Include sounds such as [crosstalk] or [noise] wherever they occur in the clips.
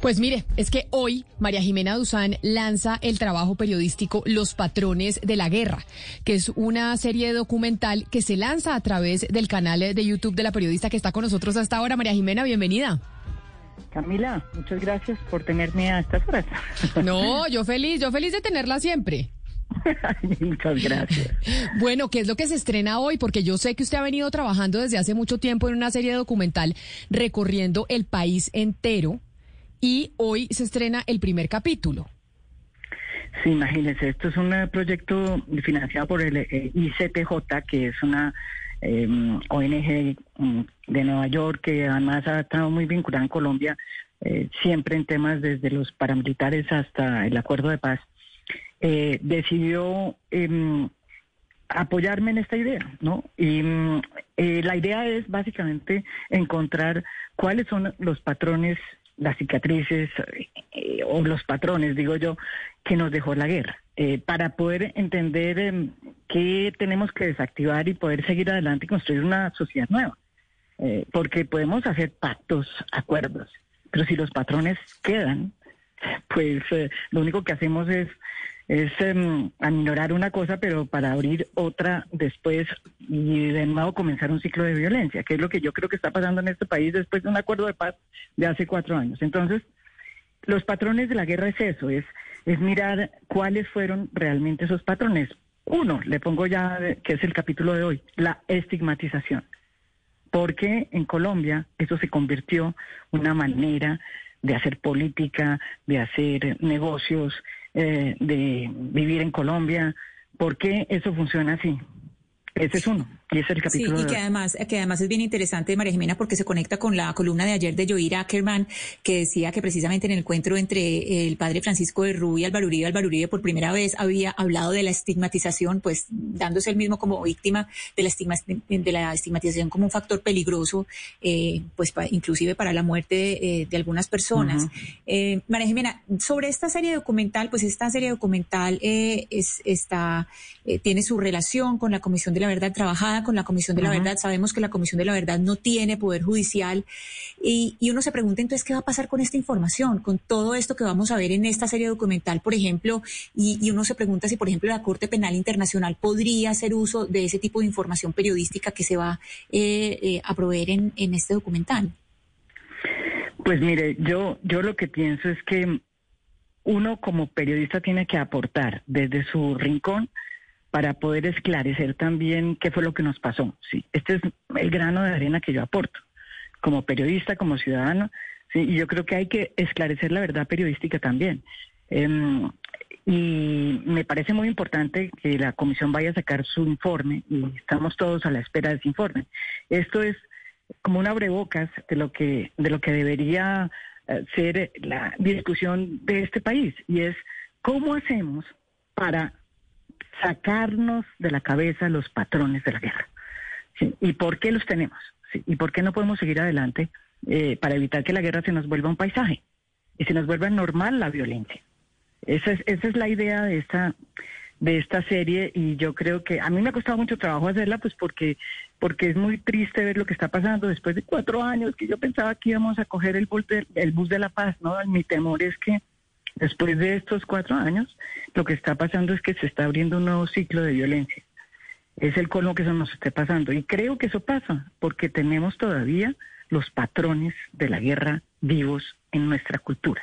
Pues mire, es que hoy María Jimena Duzán lanza el trabajo periodístico Los Patrones de la Guerra, que es una serie documental que se lanza a través del canal de YouTube de la periodista que está con nosotros hasta ahora. María Jimena, bienvenida. Camila, muchas gracias por tenerme a estas horas. [laughs] No, yo feliz, yo feliz de tenerla siempre. Muchas gracias. [laughs] Bueno, ¿qué es lo que se estrena hoy? Porque yo sé que usted ha venido trabajando desde hace mucho tiempo en una serie documental recorriendo el país entero y hoy se estrena el primer capítulo. Sí, imagínense, esto es un proyecto financiado por el eh, ICTJ, que es una eh, ONG mm, de Nueva York que además ha estado muy vinculada en Colombia, eh, siempre en temas desde los paramilitares hasta el acuerdo de paz. Eh, decidió em, apoyarme en esta idea, ¿no? Y mm, eh, la idea es básicamente encontrar cuáles son los patrones, las cicatrices eh, o los patrones, digo yo, que nos dejó la guerra, para poder entender em, qué tenemos que desactivar y poder seguir adelante y construir una sociedad nueva. porque podemos hacer pactos, acuerdos, pero si los patrones quedan, pues lo único que hacemos es es eh, aminorar una cosa, pero para abrir otra después y de nuevo comenzar un ciclo de violencia, que es lo que yo creo que está pasando en este país después de un acuerdo de paz de hace cuatro años. Entonces, los patrones de la guerra es eso, es, es mirar cuáles fueron realmente esos patrones. Uno, le pongo ya, que es el capítulo de hoy, la estigmatización. Porque en Colombia eso se convirtió una manera de hacer política, de hacer negocios, eh, de vivir en Colombia. ¿Por qué eso funciona así? Ese es uno, y es el capítulo. Sí, y que además, que además es bien interesante, María Jimena, porque se conecta con la columna de ayer de Joir Ackerman, que decía que precisamente en el encuentro entre el padre Francisco de Rubí y Álvaro Uribe, Álvaro Uribe por primera vez había hablado de la estigmatización, pues dándose él mismo como víctima de la, de la estigmatización como un factor peligroso, eh, pues inclusive para la muerte eh, de, algunas personas. eh, María Jimena, sobre esta serie documental, pues esta serie documental eh, es, está, tiene su relación con la Comisión de la Verdad, trabajada con la Comisión de la Verdad. Sabemos que la Comisión de la Verdad no tiene poder judicial y, uno se pregunta entonces qué va a pasar con esta información, con todo esto que vamos a ver en esta serie documental, por ejemplo, y, uno se pregunta si, por ejemplo, la Corte Penal Internacional podría hacer uso de ese tipo de información periodística que se va eh, eh, a proveer en, en este documental. Pues mire, yo, yo lo que pienso es que uno como periodista tiene que aportar desde su rincón para poder esclarecer también qué fue lo que nos pasó. Sí, este es el grano de arena que yo aporto como periodista, como ciudadano, sí, y yo creo que hay que esclarecer la verdad periodística también. Em, y me parece muy importante que la comisión vaya a sacar su informe y estamos todos a la espera de ese informe. Esto es como un abrebocas de lo que de lo que debería eh, ser la discusión de este país y es cómo hacemos para sacarnos de la cabeza los patrones de la guerra. ¿Y por qué los tenemos? ¿Y por qué no podemos seguir adelante eh, para evitar que la guerra se nos vuelva un paisaje y se nos vuelva normal la violencia? Esa es, esa es la idea de esta de esta serie y yo creo que a mí me ha costado mucho trabajo hacerla pues porque porque es muy triste ver lo que está pasando después de cuatro años que yo pensaba que íbamos a coger el bus de, bus de la paz no mi temor es que Después de estos cuatro años, lo que está pasando es que se está abriendo un nuevo ciclo de violencia. Es el colmo que eso nos esté pasando. Y creo que eso pasa porque tenemos todavía los patrones de la guerra vivos en nuestra cultura.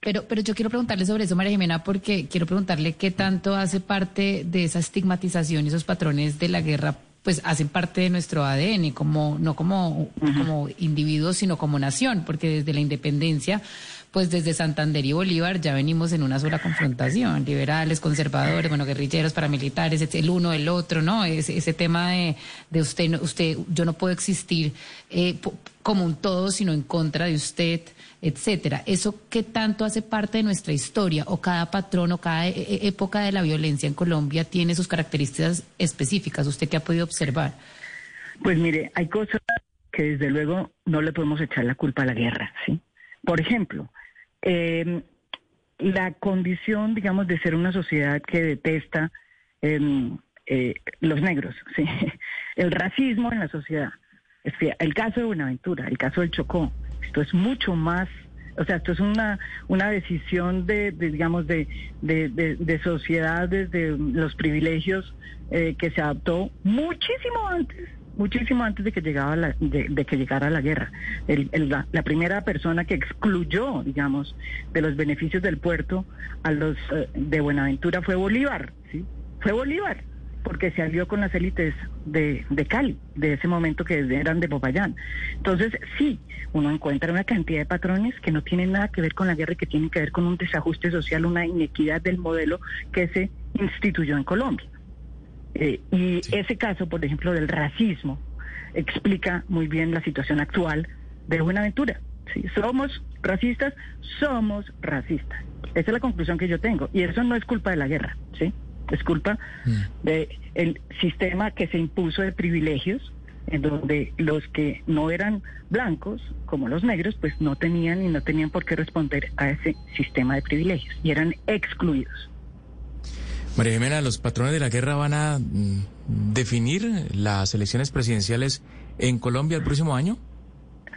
Pero, pero yo quiero preguntarle sobre eso, María Jimena, porque quiero preguntarle qué tanto hace parte de esa estigmatización, esos patrones de la guerra, pues hacen parte de nuestro ADN, como, no como, como individuos, sino como nación, porque desde la independencia pues desde Santander y Bolívar ya venimos en una sola confrontación, liberales, conservadores, bueno, guerrilleros, paramilitares, el uno, el otro, ¿no? Ese, ese tema de, usted, usted, yo no puedo existir eh, como un todo, sino en contra de usted, etcétera. ¿Eso qué tanto hace parte de nuestra historia? ¿O cada patrón o cada e, e, época de la violencia en Colombia tiene sus características específicas? ¿Usted qué ha podido observar? Pues mire, hay cosas que desde luego no le podemos echar la culpa a la guerra, ¿sí? Por ejemplo, eh, la condición, digamos, de ser una sociedad que detesta em, eh, los negros, [laughs] el racismo en la sociedad. el caso de Buenaventura, el caso del Chocó, Esto es mucho más o sea, esto es una, una decisión de, digamos, de, de, de, sociedad desde los privilegios eh, que se adoptó muchísimo antes muchísimo antes de que llegaba la, de, que llegara la guerra. la, primera persona que excluyó, digamos, de los beneficios del puerto a los eh, de Buenaventura fue Bolívar, ¿sí? Fue Bolívar porque se alió con las élites de, de, Cali, de ese momento que eran de Popayán. Entonces, sí, uno encuentra una cantidad de patrones que no tienen nada que ver con la guerra y que tienen que ver con un desajuste social, una inequidad del modelo que se instituyó en Colombia. Eh, y ese caso, por ejemplo, del racismo, explica muy bien la situación actual de Buenaventura. ¿sí? Somos racistas, somos racistas. Esa es la conclusión que yo tengo. Y eso no es culpa de la guerra, ¿sí? es culpa mm. del sistema que se impuso de privilegios, en donde los que no eran blancos, como los negros, pues no tenían y no tenían por qué responder a ese sistema de privilegios y eran excluidos. María Jimena, ¿los patrones de la guerra van a mm, definir las elecciones presidenciales en Colombia el próximo año?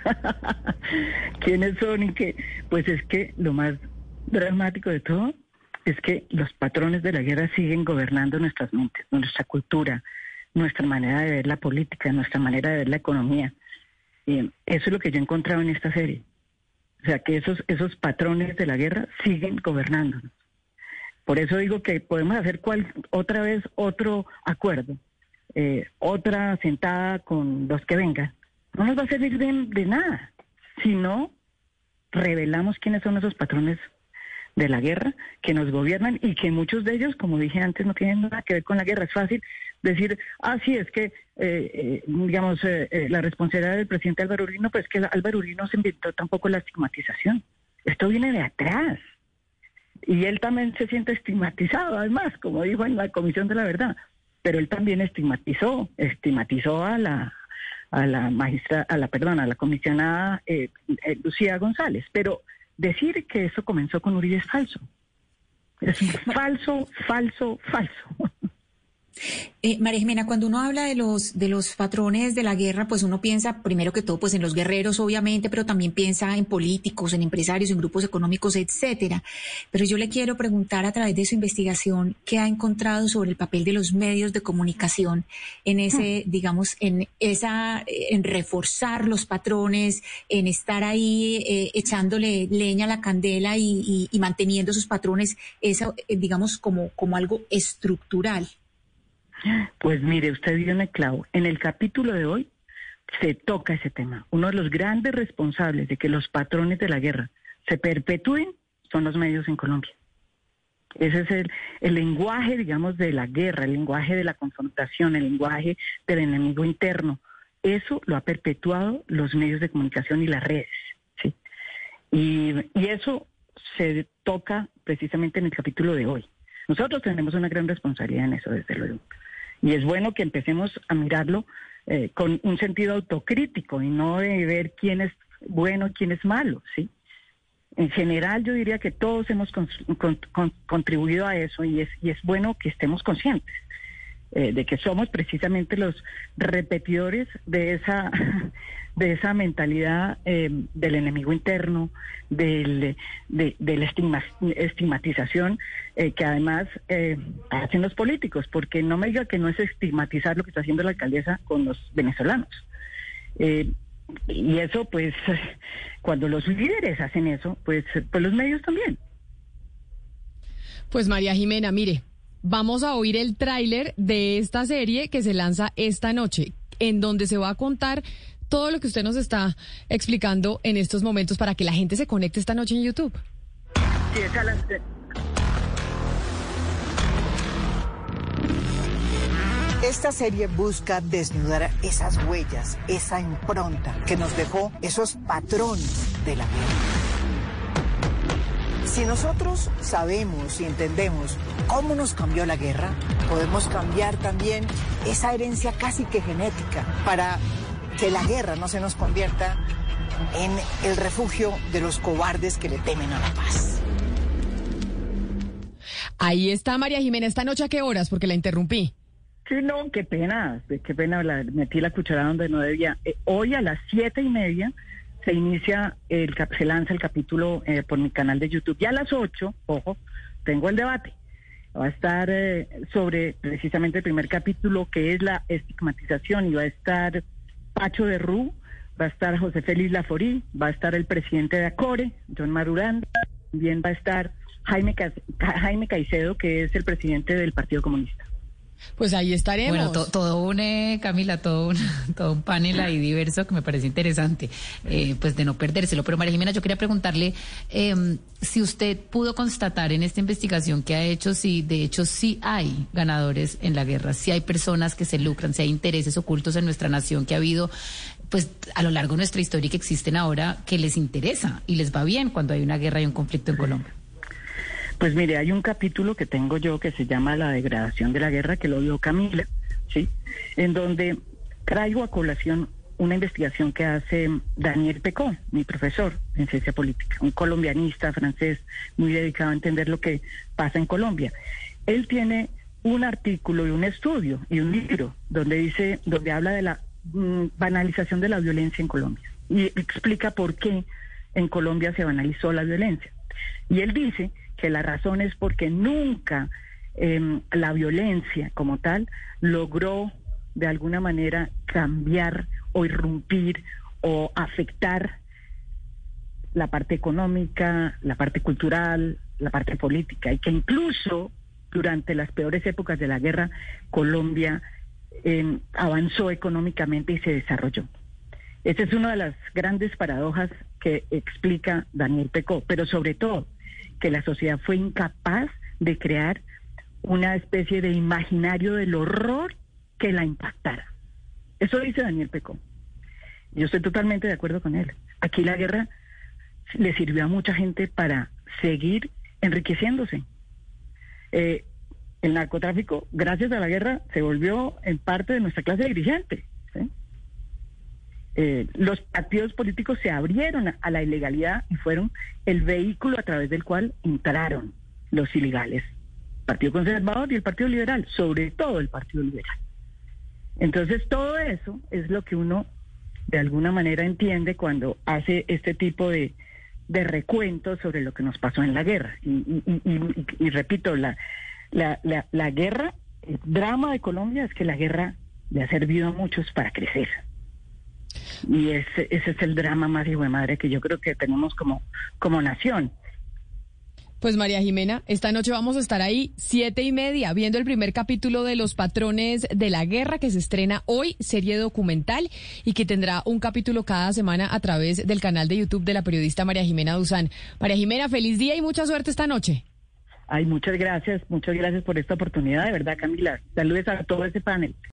[laughs] ¿Quiénes son y qué? Pues es que lo más dramático de todo es que los patrones de la guerra siguen gobernando nuestras mentes, nuestra cultura, nuestra manera de ver la política, nuestra manera de ver la economía. Y eso es lo que yo he encontrado en esta serie. O sea, que esos, esos patrones de la guerra siguen gobernándonos. Por eso digo que podemos hacer cual, otra vez otro acuerdo, eh, otra sentada con los que vengan. No nos va a servir de, nada si no revelamos quiénes son esos patrones de la guerra que nos gobiernan y que muchos de ellos, como dije antes, no tienen nada que ver con la guerra. Es fácil decir, ah, sí, es que, eh, eh, digamos, eh, la responsabilidad del presidente Álvaro Uribe, pues que Álvaro Uribe no se inventó tampoco la estigmatización. Esto viene de atrás. Y él también se siente estigmatizado, además, como dijo en la Comisión de la Verdad. Pero él también estigmatizó, estigmatizó a la a la magistra, a la perdón, a la comisionada Lucía González. Pero decir que eso comenzó con Uribe es falso. Es [laughs] falso, falso, falso. Eh, María Jimena, cuando uno habla de los, de los patrones de la guerra, pues uno piensa primero que todo pues en los guerreros, obviamente, pero también piensa en políticos, en empresarios, en grupos económicos, etcétera. Pero yo le quiero preguntar a través de su investigación qué ha encontrado sobre el papel de los medios de comunicación en ese, mm. digamos, en esa, en reforzar los patrones, en estar ahí eh, echándole leña a la candela y, y, manteniendo esos patrones, eso, eh, digamos, como, como algo estructural. Pues mire, usted dio en el clavo. En el capítulo de hoy se toca ese tema. Uno de los grandes responsables de que los patrones de la guerra se perpetúen son los medios en Colombia. Ese es el, lenguaje, digamos, de la guerra, el lenguaje de la confrontación, el lenguaje del enemigo interno. Eso lo ha perpetuado los medios de comunicación y las redes. Y, y eso se toca precisamente en el capítulo de hoy. Nosotros tenemos una gran responsabilidad en eso, desde luego. Y es bueno que empecemos a mirarlo eh, con un sentido autocrítico y no de ver quién es bueno y quién es malo, ¿sí? En general yo diría que todos hemos contribuido a eso y es, y es bueno que estemos conscientes. Eh, de que somos precisamente los repetidores de esa, [laughs] de esa mentalidad eh, del enemigo interno, del, de, la estigmatización eh, que además hacen los políticos, porque no me diga que no es estigmatizar lo que está haciendo la alcaldesa con los venezolanos. y eso, pues, [laughs] cuando los líderes hacen eso, pues, pues los medios también. Pues María Jimena, mire, vamos a oír el tráiler de esta serie que se lanza esta noche, en donde se va a contar todo lo que usted nos está explicando en estos momentos para que la gente se conecte esta noche en YouTube. Esta serie busca desnudar esas huellas, esa impronta que nos dejó esos patrones de la vida. Si nosotros sabemos y entendemos cómo nos cambió la guerra, podemos cambiar también esa herencia casi que genética para que la guerra no se nos convierta en el refugio de los cobardes que le temen a la paz. Ahí está María Jimena, esta noche a qué horas, porque la interrumpí. Sí, no, qué pena, qué pena, la, metí la cucharada donde no debía. Eh, hoy a las siete y media se inicia, el, se lanza el capítulo eh, por mi canal de YouTube. Y a las 8, ojo, tengo el debate. Va a estar eh, sobre precisamente el primer capítulo, que es la estigmatización, y va a estar Pacho de Rú, va a estar José Félix Laforí, va a estar el presidente de ACORE, John Marurán, también va a estar Jaime, Jaime Caicedo, que es el presidente del Partido Comunista. Pues ahí estaremos. Bueno, todo un, eh, Camila, todo un, [laughs] todo un panel ahí diverso que me parece interesante, eh, pues de no perdérselo. Pero María Jimena, yo quería preguntarle em, si usted pudo constatar en esta investigación que ha hecho, si de hecho sí hay ganadores en la guerra, si hay personas que se lucran, si hay intereses ocultos en nuestra nación, que ha habido pues a lo largo de nuestra historia y que existen ahora, que les interesa y les va bien cuando hay una guerra y un conflicto en Colombia. Pues mire, hay un capítulo que tengo yo que se llama La degradación de la guerra, que lo dio Camila, ¿sí? En donde traigo a colación una investigación que hace Daniel Pecó, mi profesor en ciencia política, un colombianista francés muy dedicado a entender lo que pasa en Colombia. Él tiene un artículo y un estudio y un libro donde dice, donde habla de la mm, banalización de la violencia en Colombia y explica por qué en Colombia se banalizó la violencia. Y él dice que la razón es porque nunca em, la violencia como tal logró de alguna manera cambiar o irrumpir o afectar la parte económica, la parte cultural, la parte política, y que incluso durante las peores épocas de la guerra, Colombia em, avanzó económicamente y se desarrolló. Esa es una de las grandes paradojas que explica Daniel Pecó, pero sobre todo que la sociedad fue incapaz de crear una especie de imaginario del horror que la impactara. Eso dice Daniel Pecó. Yo estoy totalmente de acuerdo con él. Aquí la guerra le sirvió a mucha gente para seguir enriqueciéndose. Eh, el narcotráfico, gracias a la guerra, se volvió en parte de nuestra clase dirigente. Eh, los partidos políticos se abrieron a, la ilegalidad y fueron el vehículo a través del cual entraron los ilegales. Partido Conservador y el Partido Liberal, sobre todo el Partido Liberal. Entonces todo eso es lo que uno de alguna manera entiende cuando hace este tipo de, de recuentos sobre lo que nos pasó en la guerra. Y, repito, la, la, la, la guerra, el drama de Colombia es que la guerra le ha servido a muchos para crecer. Y ese, ese es el drama más hijo de madre que yo creo que tenemos como, como nación. Pues María Jimena, esta noche vamos a estar ahí siete y media viendo el primer capítulo de Los Patrones de la Guerra que se estrena hoy, serie documental y que tendrá un capítulo cada semana a través del canal de YouTube de la periodista María Jimena Duzán. María Jimena, feliz día y mucha suerte esta noche. Ay, muchas gracias, muchas gracias por esta oportunidad, de verdad, Camila. Saludes a todo ese panel.